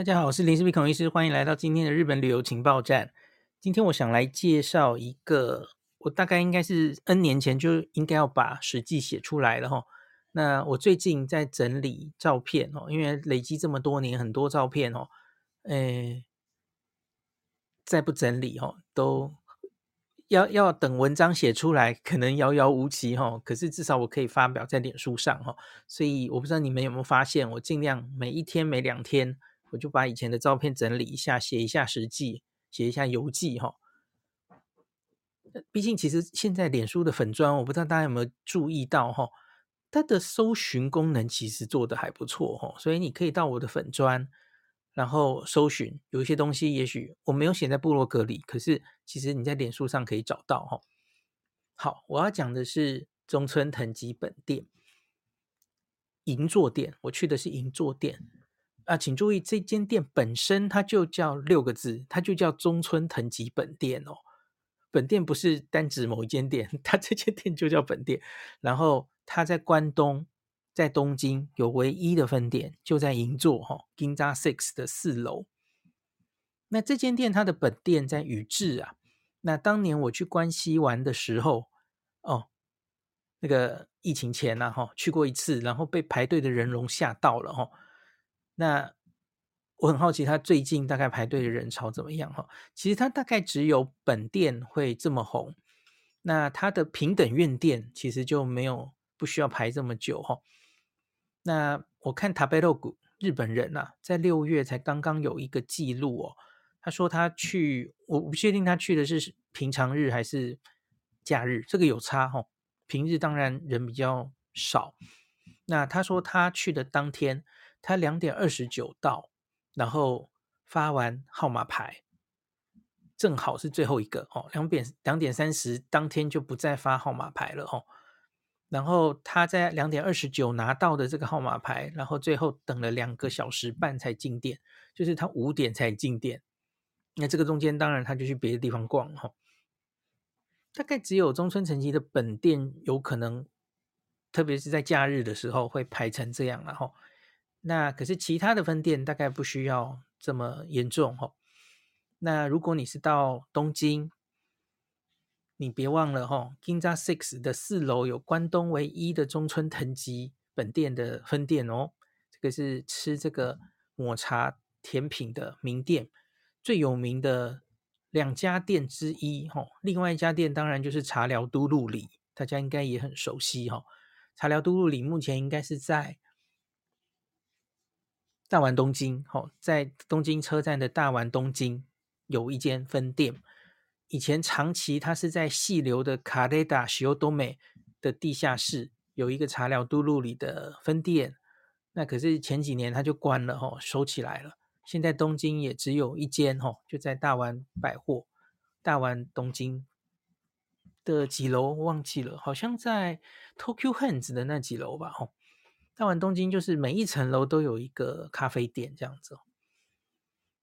大家好，我是林氏璧孔医师，欢迎来到今天的日本旅游情报站。今天我想来介绍一个，我大概应该是 N 年前就应该要把史记写出来了哈。那我最近在整理照片哦，因为累积这么多年很多照片哦，诶，再不整理哦，都要要等文章写出来，可能遥遥无期哈。可是至少我可以发表在脸书上哈，所以我不知道你们有没有发现，我尽量每一天每两天。我就把以前的照片整理一下，写一下史记，写一下游记哈。毕竟，其实现在脸书的粉砖，我不知道大家有没有注意到哈，它的搜寻功能其实做得还不错哈。所以你可以到我的粉砖，然后搜寻有一些东西，也许我没有写在部落格里，可是其实你在脸书上可以找到哈。好，我要讲的是中村藤吉本店银座店，我去的是银座店。啊，请注意，这间店本身它就叫六个字，它就叫中村藤吉本店哦。本店不是单指某一间店，它这间店就叫本店。然后它在关东，在东京有唯一的分店，就在银座哈，Ginza Six 的四楼。那这间店它的本店在宇治啊。那当年我去关西玩的时候，哦，那个疫情前呐，哈，去过一次，然后被排队的人龙吓到了哈。那我很好奇，他最近大概排队的人潮怎么样哈？其实他大概只有本店会这么红，那他的平等院店其实就没有不需要排这么久哈。那我看 Tabelog 日本人啊，在六月才刚刚有一个记录哦，他说他去，我不确定他去的是平常日还是假日，这个有差哈。平日当然人比较少，那他说他去的当天。他两点二十九到，然后发完号码牌，正好是最后一个哦。两点两点三十当天就不再发号码牌了哦。然后他在两点二十九拿到的这个号码牌，然后最后等了两个小时半才进店，就是他五点才进店。那这个中间当然他就去别的地方逛哈。大概只有中村成吉的本店有可能，特别是在假日的时候会排成这样然后。那可是其他的分店大概不需要这么严重哈。那如果你是到东京，你别忘了哈，Ginza Six 的四楼有关东唯一的中村藤吉本店的分店哦。这个是吃这个抹茶甜品的名店，最有名的两家店之一哈。另外一家店当然就是茶寮都路里，大家应该也很熟悉哈。茶寮都路里目前应该是在。大丸东京，好在东京车站的大丸东京有一间分店。以前长期它是在细流的卡雷达西欧多美的地下室有一个茶寮都路里的分店。那可是前几年它就关了，吼，收起来了。现在东京也只有一间，吼，就在大丸百货，大丸东京的几楼忘记了，好像在 Tokyo Hands 的那几楼吧，吼。大丸东京就是每一层楼都有一个咖啡店这样子。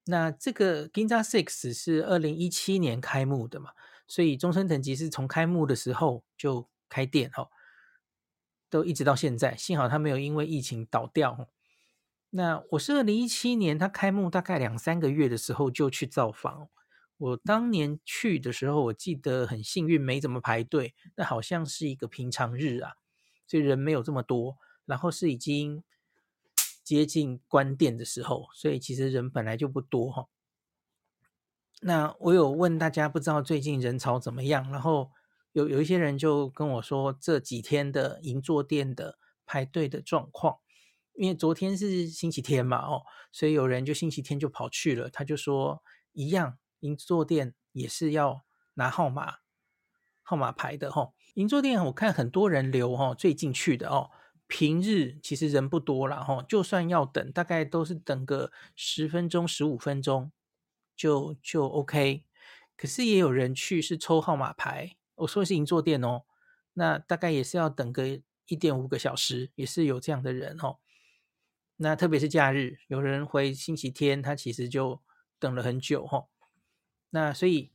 那这个 Ginza Six 是二零一七年开幕的嘛，所以中村藤吉是从开幕的时候就开店哈，都一直到现在。幸好他没有因为疫情倒掉。那我是二零一七年他开幕大概两三个月的时候就去造访。我当年去的时候，我记得很幸运没怎么排队，那好像是一个平常日啊，所以人没有这么多。然后是已经接近关店的时候，所以其实人本来就不多哈。那我有问大家，不知道最近人潮怎么样？然后有有一些人就跟我说，这几天的银座店的排队的状况，因为昨天是星期天嘛，哦，所以有人就星期天就跑去了。他就说，一样银座店也是要拿号码号码牌的哈。银座店我看很多人留哈，最近去的哦。平日其实人不多了哈，就算要等，大概都是等个十分钟、十五分钟就就 OK。可是也有人去是抽号码牌，我说的是银座店哦，那大概也是要等个一点五个小时，也是有这样的人哦。那特别是假日，有人回星期天，他其实就等了很久哈。那所以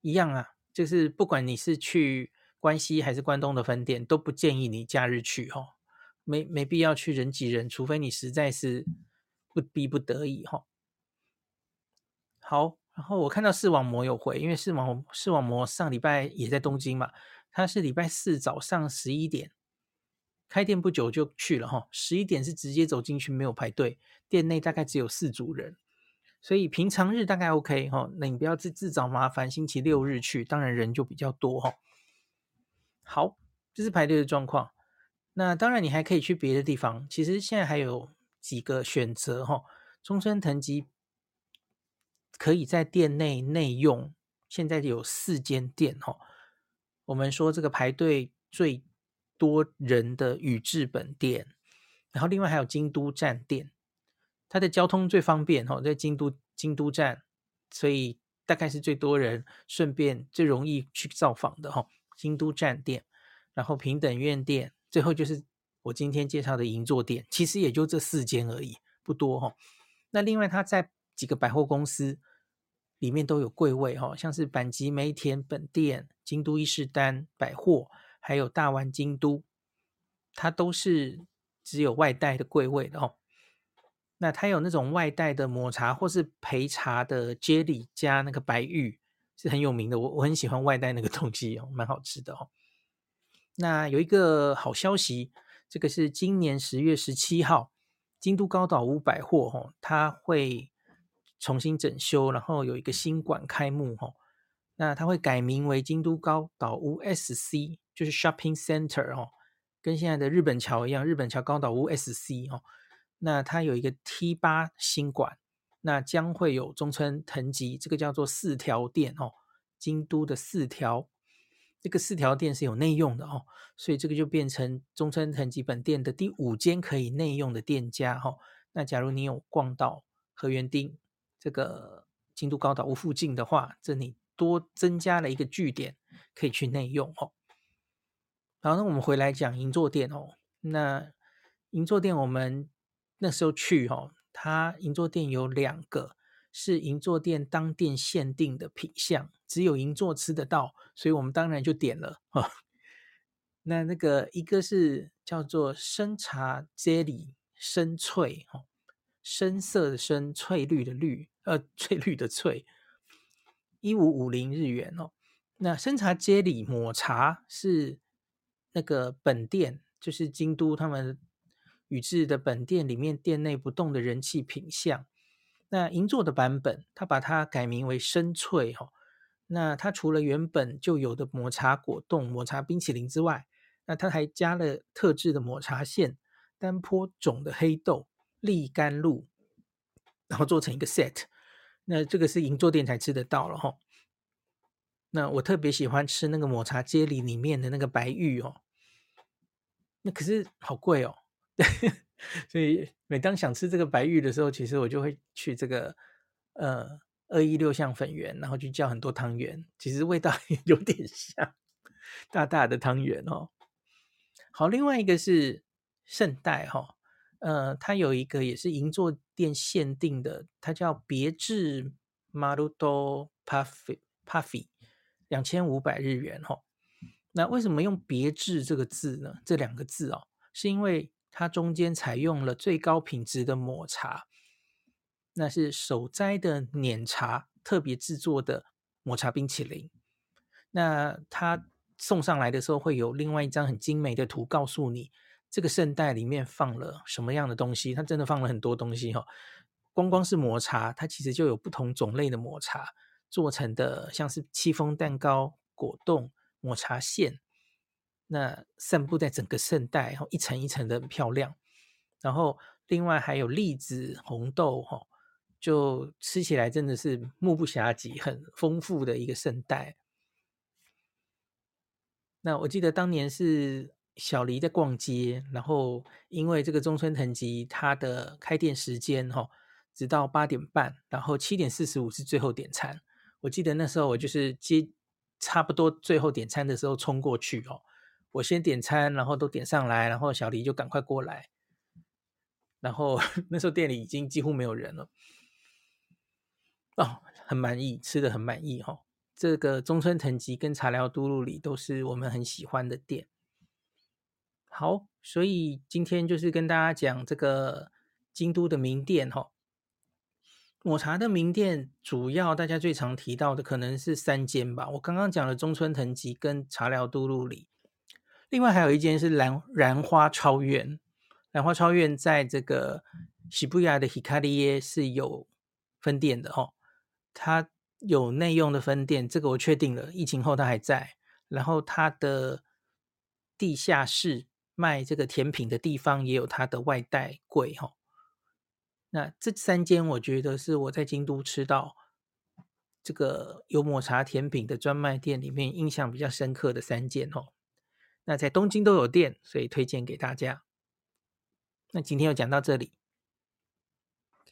一样啊，就是不管你是去关西还是关东的分店，都不建议你假日去哈。没没必要去人挤人，除非你实在是不逼不得已哈。好，然后我看到视网膜有回，因为视网视网膜上礼拜也在东京嘛，他是礼拜四早上十一点开店不久就去了哈，十一点是直接走进去，没有排队，店内大概只有四组人。所以平常日大概 OK 哈，那你不要自自找麻烦。星期六日去，当然人就比较多哈。好，这是排队的状况。那当然你还可以去别的地方。其实现在还有几个选择哈。中村藤吉可以在店内内用，现在有四间店哈。我们说这个排队最多人的宇治本店，然后另外还有京都站店。它的交通最方便哈，在京都京都站，所以大概是最多人顺便最容易去造访的哈。京都站店，然后平等院店，最后就是我今天介绍的银座店，其实也就这四间而已，不多哈。那另外它在几个百货公司里面都有柜位哈，像是阪急梅田本店、京都伊势丹百货，还有大丸京都，它都是只有外带的柜位的哦。那它有那种外带的抹茶或是焙茶的 jelly 加那个白玉是很有名的，我我很喜欢外带那个东西哦，蛮好吃的哦。那有一个好消息，这个是今年十月十七号，京都高岛屋百货哦，它会重新整修，然后有一个新馆开幕哦。那它会改名为京都高岛屋 SC，就是 Shopping Center 哦，跟现在的日本桥一样，日本桥高岛屋 SC 哦。那它有一个 T 八新馆，那将会有中村藤吉这个叫做四条店哦，京都的四条，这个四条店是有内用的哦，所以这个就变成中村藤吉本店的第五间可以内用的店家哈、哦。那假如你有逛到河原町这个京都高岛屋附近的话，这里多增加了一个据点可以去内用哦。好，那我们回来讲银座店哦，那银座店我们。那时候去哈，它银座店有两个是银座店当店限定的品项，只有银座吃得到，所以我们当然就点了 哈。那那个一个是叫做深茶街里深翠哈，深色的深，翠绿的绿，呃，翠绿的翠，一五五零日元哦。那深茶街里抹茶是那个本店，就是京都他们。宇治的本店里面店内不动的人气品相，那银座的版本，它把它改名为深翠哈。那它除了原本就有的抹茶果冻、抹茶冰淇淋之外，那它还加了特制的抹茶馅、单坡种的黑豆、栗甘露，然后做成一个 set。那这个是银座店才吃得到了哈。那我特别喜欢吃那个抹茶街里里面的那个白玉哦，那可是好贵哦。所以每当想吃这个白玉的时候，其实我就会去这个呃二一六巷粉圆，然后去叫很多汤圆，其实味道也有点像大大的汤圆哦。好，另外一个是圣代哈、哦，呃，它有一个也是银座店限定的，它叫别致マルトパフェパフェ，两千五百日元哈、哦。那为什么用别致这个字呢？这两个字哦，是因为。它中间采用了最高品质的抹茶， 那是手摘的碾茶特别制作的抹茶冰淇淋。那它送上来的时候会有另外一张很精美的图，告诉你这个圣代里面放了什么样的东西。它真的放了很多东西哈，光光是抹茶，它其实就有不同种类的抹茶做成的，像是戚风蛋糕、果冻、抹茶馅。那散布在整个圣代，然后一层一层的很漂亮，然后另外还有栗子、红豆，哈，就吃起来真的是目不暇给，很丰富的一个圣代。那我记得当年是小黎在逛街，然后因为这个中村藤吉他的开店时间，哈，直到八点半，然后七点四十五是最后点餐。我记得那时候我就是接差不多最后点餐的时候冲过去，哦。我先点餐，然后都点上来，然后小黎就赶快过来，然后 那时候店里已经几乎没有人了，哦，很满意，吃的很满意哈、哦。这个中村藤吉跟茶寮都路里都是我们很喜欢的店。好，所以今天就是跟大家讲这个京都的名店哈、哦。抹茶的名店主要大家最常提到的可能是三间吧。我刚刚讲了中村藤吉跟茶寮都路里，另外还有一间是兰兰花超院。兰花超院在这个涩谷的 Hikari 是有分店的哦，它有内用的分店，这个我确定了，疫情后它还在。然后它的地下室卖这个甜品的地方也有它的外带柜哈。那这三间，我觉得是我在京都吃到这个有抹茶甜品的专卖店里面印象比较深刻的三间哦。那在东京都有店，所以推荐给大家。那今天就讲到这里，